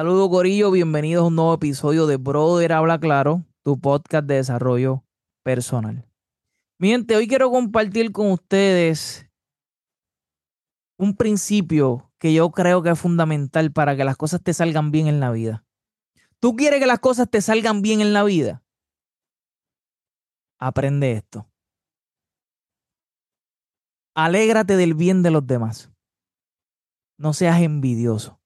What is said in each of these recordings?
Saludos, Corillo. Bienvenidos a un nuevo episodio de Brother Habla Claro, tu podcast de desarrollo personal. Mi gente, hoy quiero compartir con ustedes un principio que yo creo que es fundamental para que las cosas te salgan bien en la vida. ¿Tú quieres que las cosas te salgan bien en la vida? Aprende esto. Alégrate del bien de los demás. No seas envidioso.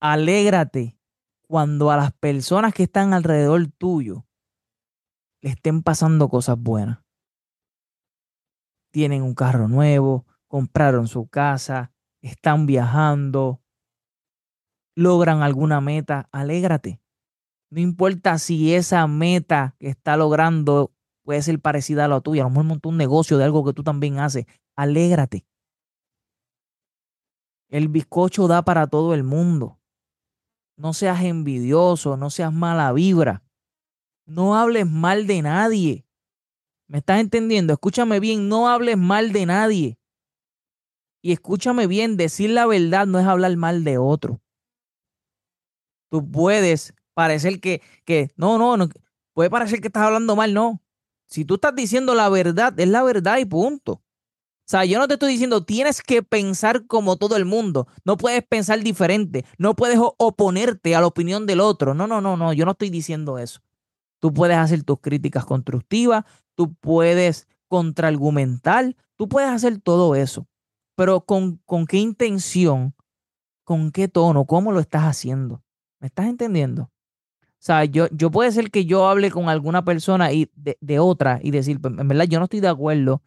Alégrate cuando a las personas que están alrededor tuyo le estén pasando cosas buenas. Tienen un carro nuevo, compraron su casa, están viajando, logran alguna meta, alégrate. No importa si esa meta que está logrando puede ser parecida a la tuya, a lo mejor montó un negocio de algo que tú también haces, alégrate. El bizcocho da para todo el mundo. No seas envidioso, no seas mala vibra. No hables mal de nadie. ¿Me estás entendiendo? Escúchame bien, no hables mal de nadie. Y escúchame bien, decir la verdad no es hablar mal de otro. Tú puedes parecer que, que no, no, no, puede parecer que estás hablando mal, no. Si tú estás diciendo la verdad, es la verdad y punto. O sea, yo no te estoy diciendo tienes que pensar como todo el mundo. No puedes pensar diferente. No puedes oponerte a la opinión del otro. No, no, no, no. Yo no estoy diciendo eso. Tú puedes hacer tus críticas constructivas. Tú puedes contraargumentar. Tú puedes hacer todo eso. Pero ¿con, con qué intención? ¿Con qué tono? ¿Cómo lo estás haciendo? ¿Me estás entendiendo? O sea, yo, yo puede ser que yo hable con alguna persona y de, otra y decir, pues, en verdad, yo no estoy de acuerdo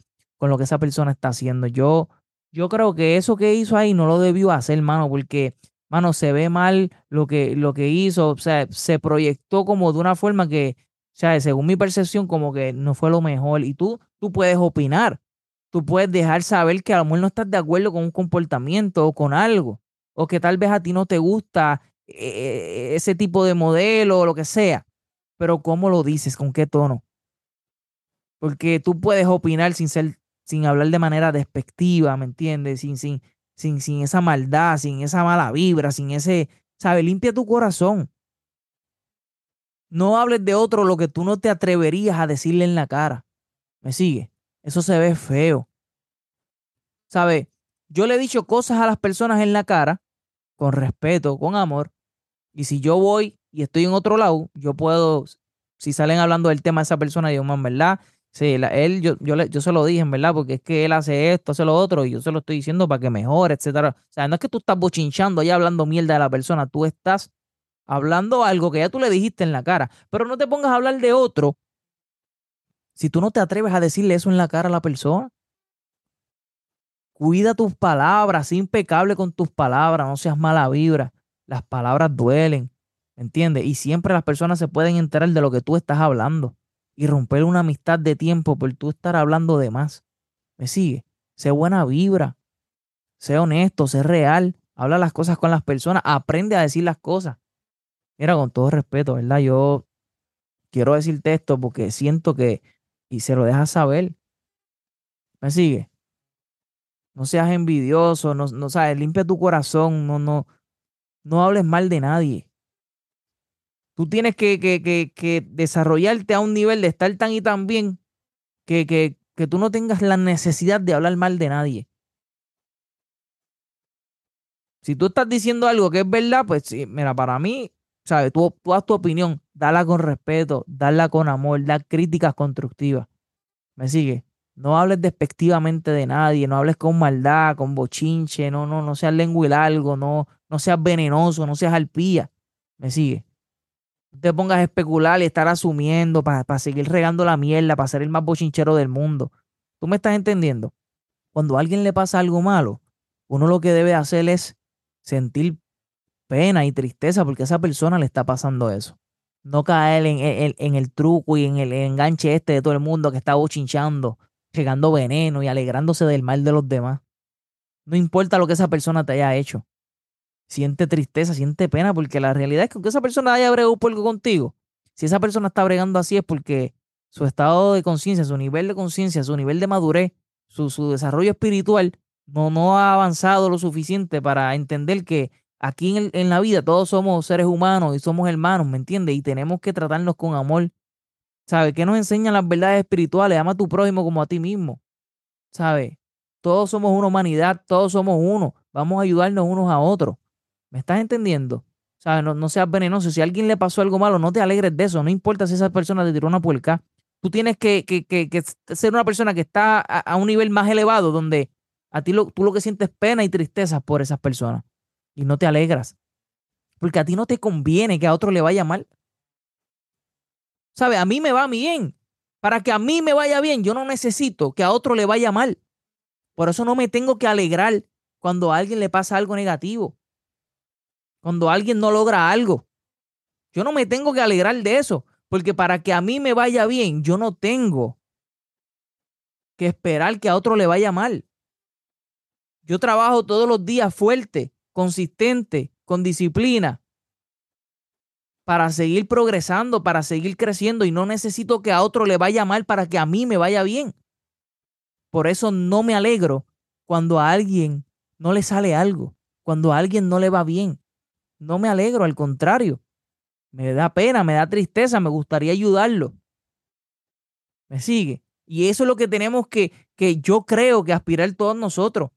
con lo que esa persona está haciendo. Yo, yo creo que eso que hizo ahí no lo debió hacer, mano, porque, mano, se ve mal lo que, lo que hizo. O sea, se proyectó como de una forma que, o sea, según mi percepción, como que no fue lo mejor. Y tú, tú puedes opinar. Tú puedes dejar saber que a lo mejor no estás de acuerdo con un comportamiento o con algo. O que tal vez a ti no te gusta eh, ese tipo de modelo o lo que sea. Pero ¿cómo lo dices? ¿Con qué tono? Porque tú puedes opinar sin ser, sin hablar de manera despectiva, ¿me entiendes? Sin, sin, sin, sin esa maldad, sin esa mala vibra, sin ese, ¿sabes? Limpia tu corazón. No hables de otro lo que tú no te atreverías a decirle en la cara. ¿Me sigue? Eso se ve feo. ¿Sabes? Yo le he dicho cosas a las personas en la cara, con respeto, con amor, y si yo voy y estoy en otro lado, yo puedo, si salen hablando del tema de esa persona, digo, man, ¿verdad? Sí, él, yo, yo, yo se lo dije, en verdad, porque es que él hace esto, hace lo otro, y yo se lo estoy diciendo para que mejore, etcétera. O sea, no es que tú estás bochinchando allá hablando mierda de la persona, tú estás hablando algo que ya tú le dijiste en la cara, pero no te pongas a hablar de otro si tú no te atreves a decirle eso en la cara a la persona. Cuida tus palabras, impecable con tus palabras, no seas mala vibra. Las palabras duelen, ¿entiendes? Y siempre las personas se pueden enterar de lo que tú estás hablando y romper una amistad de tiempo por tú estar hablando de más. ¿Me sigue? Sé buena vibra, sé honesto, sé real, habla las cosas con las personas, aprende a decir las cosas. Mira, con todo respeto, ¿verdad? Yo quiero decirte esto porque siento que, y se lo dejas saber. ¿Me sigue? No seas envidioso, no, no sabes, limpia tu corazón, no, no, no hables mal de nadie. Tú tienes que, que, que, desarrollarte a un nivel de estar tan y tan bien que, que, que tú no tengas la necesidad de hablar mal de nadie. Si tú estás diciendo algo que es verdad, pues mira, para mí, ¿sabes? Tú, tú haz tu opinión, dala con respeto, dala con amor, da críticas constructivas. ¿Me sigue? No hables despectivamente de nadie, no hables con maldad, con bochinche, no, no, no seas lengua y largo, no, no seas venenoso, no seas alpía. ¿Me sigue? Te pongas a especular y estar asumiendo para seguir regando la mierda, para ser el más bochinchero del mundo. ¿Tú me estás entendiendo? Cuando a alguien le pasa algo malo, uno lo que debe hacer es sentir pena y tristeza porque a esa persona le está pasando eso. No caer en, en el truco y en el enganche este de todo el mundo que está bochinchando llegando veneno y alegrándose del mal de los demás. No importa lo que esa persona te haya hecho. Siente tristeza, siente pena, porque la realidad es que aunque esa persona haya bregado algo contigo, si esa persona está bregando así es porque su estado de conciencia, su nivel de conciencia, su nivel de madurez, su, su desarrollo espiritual no, no ha avanzado lo suficiente para entender que aquí en, en la vida todos somos seres humanos y somos hermanos, ¿me entiendes? Y tenemos que tratarnos con amor. ¿Sabes? ¿Qué nos enseñan las verdades espirituales? Ama a tu prójimo como a ti mismo. ¿Sabes? Todos somos una humanidad, todos somos uno. Vamos a ayudarnos unos a otros. ¿Me estás entendiendo? ¿Sabes? No, no seas venenoso. Si a alguien le pasó algo malo, no te alegres de eso. No importa si esa persona te tiró una puerca. Tú tienes que, ser una persona que está a, un nivel más elevado, donde a ti lo, tú lo que sientes pena y tristeza por esas personas. Y no te alegras. Porque a ti no te conviene que a otro le vaya mal. ¿Sabe? A mí me va bien. Para que a mí me vaya bien, yo no necesito que a otro le vaya mal. Por eso no me tengo que alegrar cuando a alguien le pasa algo negativo. Cuando alguien no logra algo. Yo no me tengo que alegrar de eso. Porque para que a mí me vaya bien, yo no tengo que esperar que a otro le vaya mal. Yo trabajo todos los días fuerte, consistente, con disciplina, para seguir progresando, para seguir creciendo y no necesito que a otro le vaya mal para que a mí me vaya bien. Por eso no me alegro cuando a alguien no le sale algo, cuando a alguien no le va bien. No me alegro, al contrario. Me da pena, me da tristeza, me gustaría ayudarlo. ¿Me sigue? Y eso es lo que tenemos que, que yo creo que aspirar todos nosotros.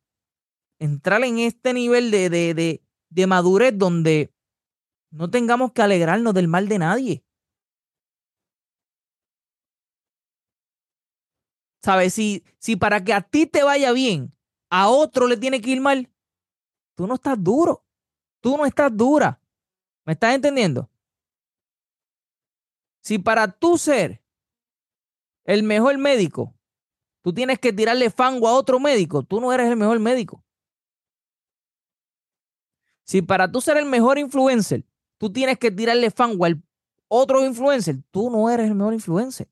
Entrar en este nivel de, de, de, de madurez donde no tengamos que alegrarnos del mal de nadie. ¿Sabes? Si, si para que a ti te vaya bien, a otro le tiene que ir mal, tú no estás duro. Tú no estás dura. ¿Me estás entendiendo? Si para tú ser el mejor médico, tú tienes que tirarle fango a otro médico, tú no eres el mejor médico. Si para tú ser el mejor influencer, tú tienes que tirarle fango al otro influencer, tú no eres el mejor influencer.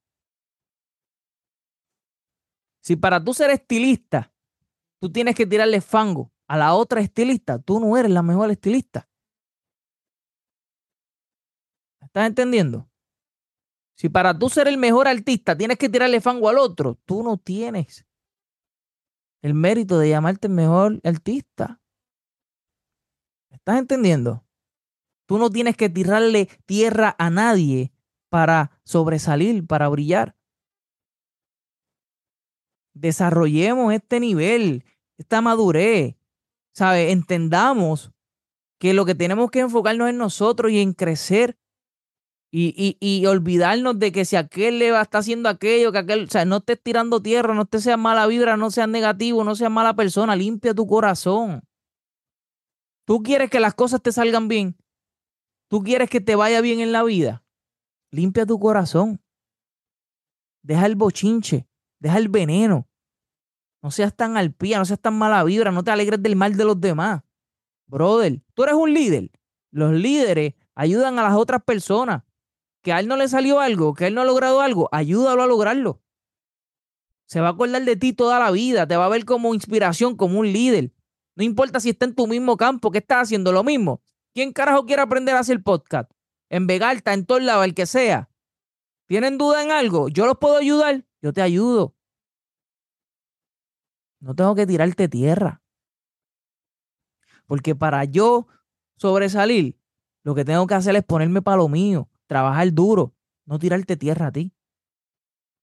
Si para tú ser estilista, tú tienes que tirarle fango a la otra estilista, tú no eres la mejor estilista. ¿Estás entendiendo? Si para tú ser el mejor artista tienes que tirarle fango al otro, tú no tienes el mérito de llamarte el mejor artista. ¿Estás entendiendo? Tú no tienes que tirarle tierra a nadie para sobresalir, para brillar. Desarrollemos este nivel, esta madurez. ¿Sabe? Entendamos que lo que tenemos que enfocarnos en nosotros y en crecer y, y, olvidarnos de que si aquel le va, está haciendo aquello, que aquel, o sea, no estés tirando tierra, no te seas mala vibra, no seas negativo, no seas mala persona, limpia tu corazón. Tú quieres que las cosas te salgan bien, ¿Tú quieres que te vaya bien en la vida? Limpia tu corazón. Deja el bochinche, deja el veneno. No seas tan alpía, no seas tan mala vibra, no te alegres del mal de los demás. Brother, tú eres un líder. Los líderes ayudan a las otras personas. Que a él no le salió algo, que él no ha logrado algo, ayúdalo a lograrlo. Se va a acordar de ti toda la vida, te va a ver como inspiración, como un líder. No importa si está en tu mismo campo, que estás haciendo lo mismo. ¿Quién carajo quiere aprender a hacer podcast? En Vegalta, en todo lado, el que sea. ¿Tienen duda en algo? ¿Yo los puedo ayudar? Yo te ayudo. No tengo que tirarte tierra. Porque para yo sobresalir, lo que tengo que hacer es ponerme para lo mío, trabajar duro, no tirarte tierra a ti.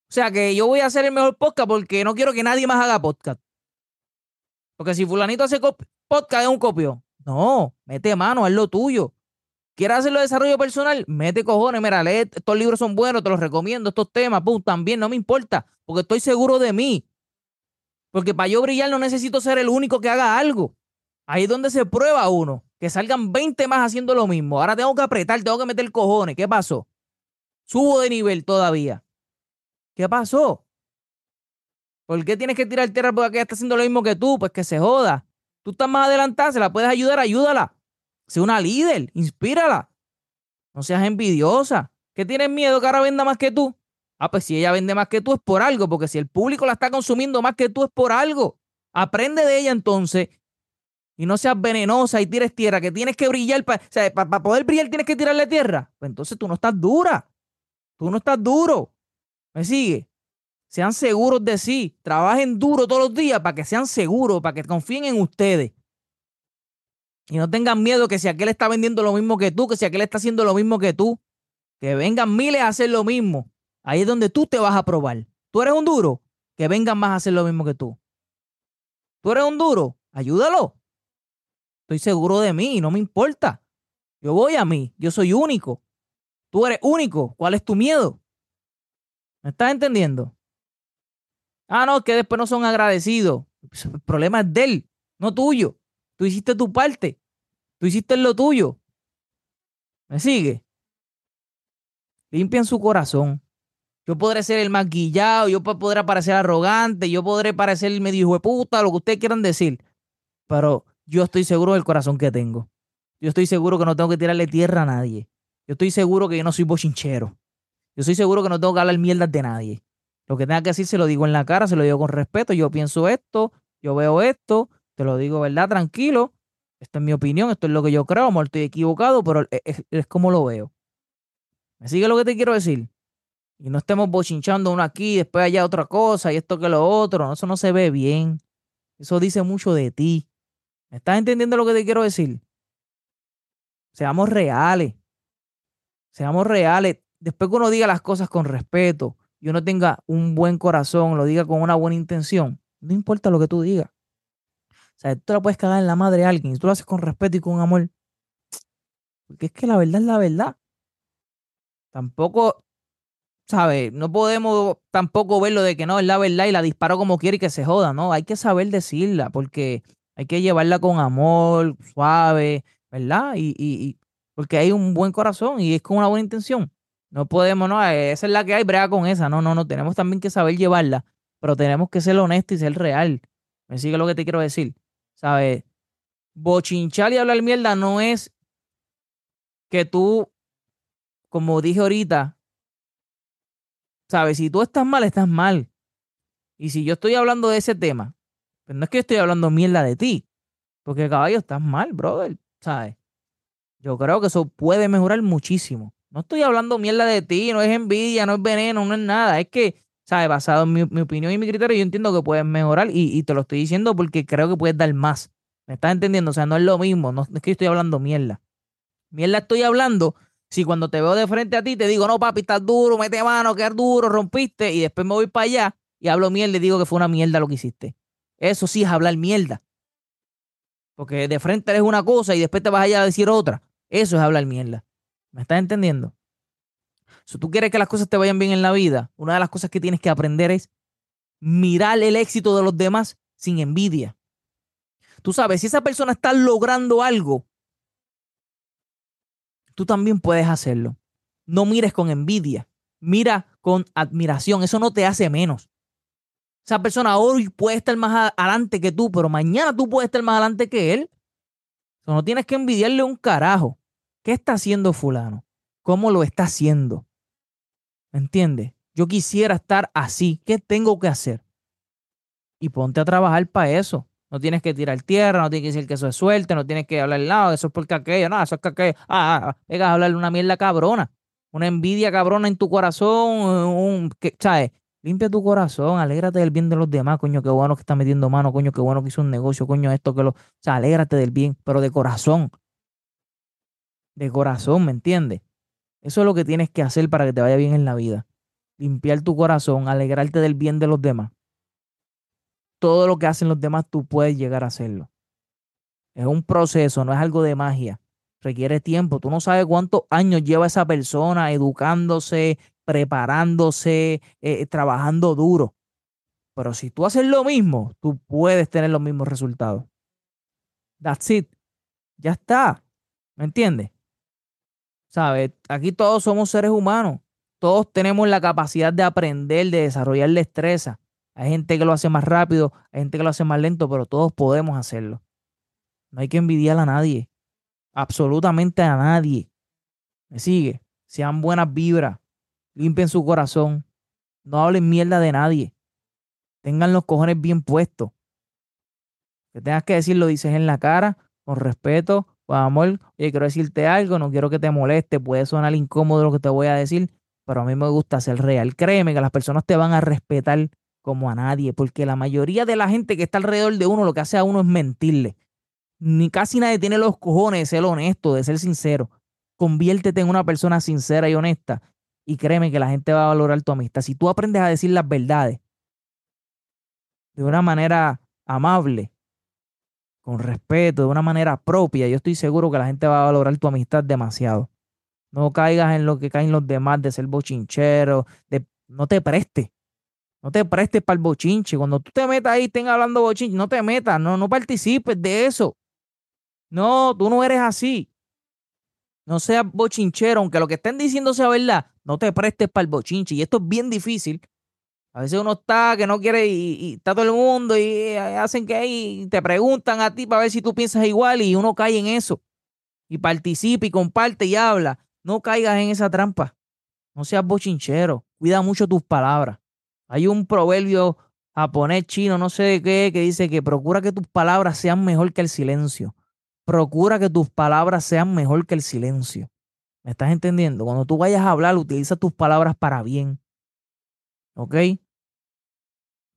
O sea que yo voy a hacer el mejor podcast porque no quiero que nadie más haga podcast. Porque si fulanito hace podcast es un copio. No, mete mano, haz lo tuyo. ¿Quieres hacerlo de desarrollo personal? Mete cojones, mira, lee, estos libros son buenos, te los recomiendo, estos temas, pum, también, no me importa, porque estoy seguro de mí. Porque para yo brillar no necesito ser el único que haga algo. Ahí es donde se prueba uno, que salgan 20 más haciendo lo mismo. Ahora tengo que apretar, tengo que meter cojones. ¿Qué pasó? Subo de nivel todavía. ¿Qué pasó? ¿Por qué tienes que tirar tierra porque está haciendo lo mismo que tú? Pues que se joda. Tú estás más adelantada, se la puedes ayudar, ayúdala. Sé una líder, inspírala. No seas envidiosa. ¿Qué tienes miedo que ahora venda más que tú? Ah, pues si ella vende más que tú es por algo, porque si el público la está consumiendo más que tú es por algo. Aprende de ella entonces y no seas venenosa y tires tierra, que tienes que brillar. Para, o sea, para poder brillar tienes que tirarle tierra. Pues entonces tú no estás dura. Tú no estás duro. ¿Me sigue? Sean seguros de sí. Trabajen duro todos los días para que sean seguros, para que confíen en ustedes. Y no tengan miedo que si aquel está vendiendo lo mismo que tú, que si aquel está haciendo lo mismo que tú, que vengan miles a hacer lo mismo. Ahí es donde tú te vas a probar. Tú eres un duro, que vengan más a hacer lo mismo que tú. Tú eres un duro, ayúdalo. Estoy seguro de mí, no me importa. Yo voy a mí, yo soy único. Tú eres único. ¿Cuál es tu miedo? ¿Me estás entendiendo? Ah, no, que después no son agradecidos. El problema es de él, no tuyo. Tú hiciste tu parte. Tú hiciste lo tuyo. ¿Me sigue? Limpian su corazón. Yo podré ser el más guillado, yo podré parecer arrogante, yo podré parecer medio hijo de puta, lo que ustedes quieran decir. Pero yo estoy seguro del corazón que tengo. Yo estoy seguro que no tengo que tirarle tierra a nadie. Yo estoy seguro que yo no soy bochinchero. Yo estoy seguro que no tengo que hablar mierdas de nadie. Lo que tenga que decir se lo digo en la cara, se lo digo con respeto. Yo pienso esto, yo veo esto, te lo digo, ¿verdad? Tranquilo. Esta es mi opinión, esto es lo que yo creo, amor, estoy equivocado, pero es, es como lo veo. ¿Me sigue lo que te quiero decir? Y no estemos bochinchando uno aquí, después allá otra cosa, y esto que lo otro. Eso no se ve bien. Eso dice mucho de ti. ¿Me estás entendiendo lo que te quiero decir? Seamos reales. Seamos reales. Después que uno diga las cosas con respeto y uno tenga un buen corazón, lo diga con una buena intención, no importa lo que tú digas. O sea, tú la puedes cagar en la madre a alguien y tú lo haces con respeto y con amor. Porque es que la verdad es la verdad. Tampoco, ¿sabes? No podemos tampoco verlo de que no, es la verdad y la disparo como quiere y que se joda, ¿no? Hay que saber decirla porque hay que llevarla con amor, suave, ¿verdad? Y, y, porque hay un buen corazón y es con una buena intención. No podemos, no, esa es la que hay, brega con esa. No, no, no, tenemos también que saber llevarla, pero tenemos que ser honestos y ser real. ¿Me sigue lo que te quiero decir? ¿Sabes? Bochinchar y hablar mierda no es que tú, como dije ahorita, ¿sabes? Si tú estás mal, estás mal. Y si yo estoy hablando de ese tema, pues no es que estoy hablando mierda de ti, porque caballo, estás mal, brother. ¿sabes? Yo creo que eso puede mejorar muchísimo. No estoy hablando mierda de ti, no es envidia, no es veneno, no es nada. Es que, ¿sabes? Basado en mi, opinión y mi criterio, yo entiendo que puedes mejorar y, te lo estoy diciendo porque creo que puedes dar más. ¿Me estás entendiendo? O sea, no es lo mismo, no, es que estoy hablando mierda. Mierda estoy hablando si cuando te veo de frente a ti te digo, no, papi, estás duro, mete mano, quedar duro, rompiste, y después me voy para allá y hablo mierda y digo que fue una mierda lo que hiciste. Eso sí es hablar mierda. Porque de frente eres una cosa y después te vas allá a decir otra. Eso es hablar mierda. ¿Me estás entendiendo? Si tú quieres que las cosas te vayan bien en la vida, una de las cosas que tienes que aprender es mirar el éxito de los demás sin envidia. Tú sabes, si esa persona está logrando algo, tú también puedes hacerlo. No mires con envidia, mira con admiración. Eso no te hace menos. Esa persona hoy puede estar más adelante que tú, pero mañana tú puedes estar más adelante que él. no tienes que envidiarle un carajo. ¿Qué está haciendo fulano? ¿Cómo lo está haciendo? ¿Me entiendes? Yo quisiera estar así. ¿Qué tengo que hacer? Y ponte a trabajar para eso. No tienes que tirar tierra, no tienes que decir que eso es suerte, no tienes que hablar lado, eso es porque aquello, no, eso es que aquello. Ah, ah, ah vengas a hablarle una mierda cabrona, una envidia cabrona en tu corazón, un, que, ¿sabes? Limpia tu corazón, alégrate del bien de los demás, coño, qué bueno que está metiendo mano, coño, qué bueno que hizo un negocio, coño, esto que lo. O sea, alégrate del bien, pero de corazón. De corazón, ¿me entiendes? Eso es lo que tienes que hacer para que te vaya bien en la vida. Limpiar tu corazón, alegrarte del bien de los demás. Todo lo que hacen los demás, tú puedes llegar a hacerlo. Es un proceso, no es algo de magia. Requiere tiempo. Tú no sabes cuántos años lleva esa persona educándose, preparándose, eh, trabajando duro. Pero si tú haces lo mismo, tú puedes tener los mismos resultados. That's it. Ya está. ¿Me entiendes? ¿Sabes? Aquí todos somos seres humanos. Todos tenemos la capacidad de aprender, de desarrollar destreza. Hay gente que lo hace más rápido, hay gente que lo hace más lento, pero todos podemos hacerlo. No hay que envidiar a nadie. Absolutamente a nadie. ¿Me sigue? Sean buenas vibras limpien su corazón, no hablen mierda de nadie, tengan los cojones bien puestos. Que tengas que decir lo dices en la cara, con respeto, con amor. Oye, quiero decirte algo, no quiero que te moleste, puede sonar incómodo lo que te voy a decir, pero a mí me gusta ser real. Créeme que las personas te van a respetar como a nadie, porque la mayoría de la gente que está alrededor de uno lo que hace a uno es mentirle. ni casi nadie tiene los cojones de ser honesto, de ser sincero. Conviértete en una persona sincera y honesta y créeme que la gente va a valorar tu amistad. Si tú aprendes a decir las verdades de una manera amable, con respeto, de una manera propia, yo estoy seguro que la gente va a valorar tu amistad demasiado. No caigas en lo que caen los demás de ser bochinchero, de no te prestes. No te prestes para el bochinche. Cuando tú te metas ahí y estén hablando bochinche, no te metas, no, no participes de eso. No, tú no eres así. No seas bochinchero, aunque lo que estén diciendo sea verdad, no te prestes para el bochinche. Y esto es bien difícil. A veces uno está que no quiere y, está todo el mundo y, y hacen que ahí te preguntan a ti para ver si tú piensas igual y uno cae en eso. Y participa y comparte y habla. No caigas en esa trampa. No seas bochinchero. Cuida mucho tus palabras. Hay un proverbio japonés, chino, no sé de qué, que dice que procura que tus palabras sean mejor que el silencio. Procura que tus palabras sean mejor que el silencio. ¿Me estás entendiendo? Cuando tú vayas a hablar, utiliza tus palabras para bien. ¿Ok?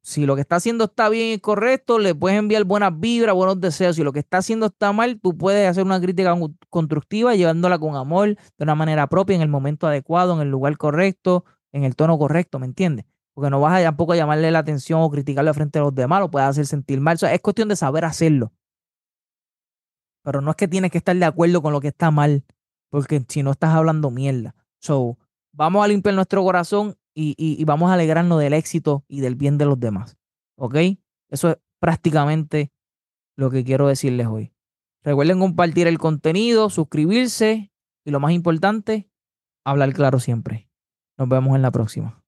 Si lo que está haciendo está bien y correcto, le puedes enviar buenas vibras, buenos deseos. Si lo que está haciendo está mal, tú puedes hacer una crítica constructiva llevándola con amor, de una manera propia, en el momento adecuado, en el lugar correcto, en el tono correcto, ¿me entiendes? Porque no vas a tampoco a llamarle la atención o criticarle frente a los demás, lo puedes hacer sentir mal. es cuestión de saber hacerlo. Pero no es que tienes que estar de acuerdo con lo que está mal, porque si no estás hablando mierda. So, vamos a limpiar nuestro corazón y, vamos a alegrarnos del éxito y del bien de los demás. ¿Ok? Eso es prácticamente lo que quiero decirles hoy. Recuerden compartir el contenido, suscribirse y lo más importante, hablar claro siempre. Nos vemos en la próxima.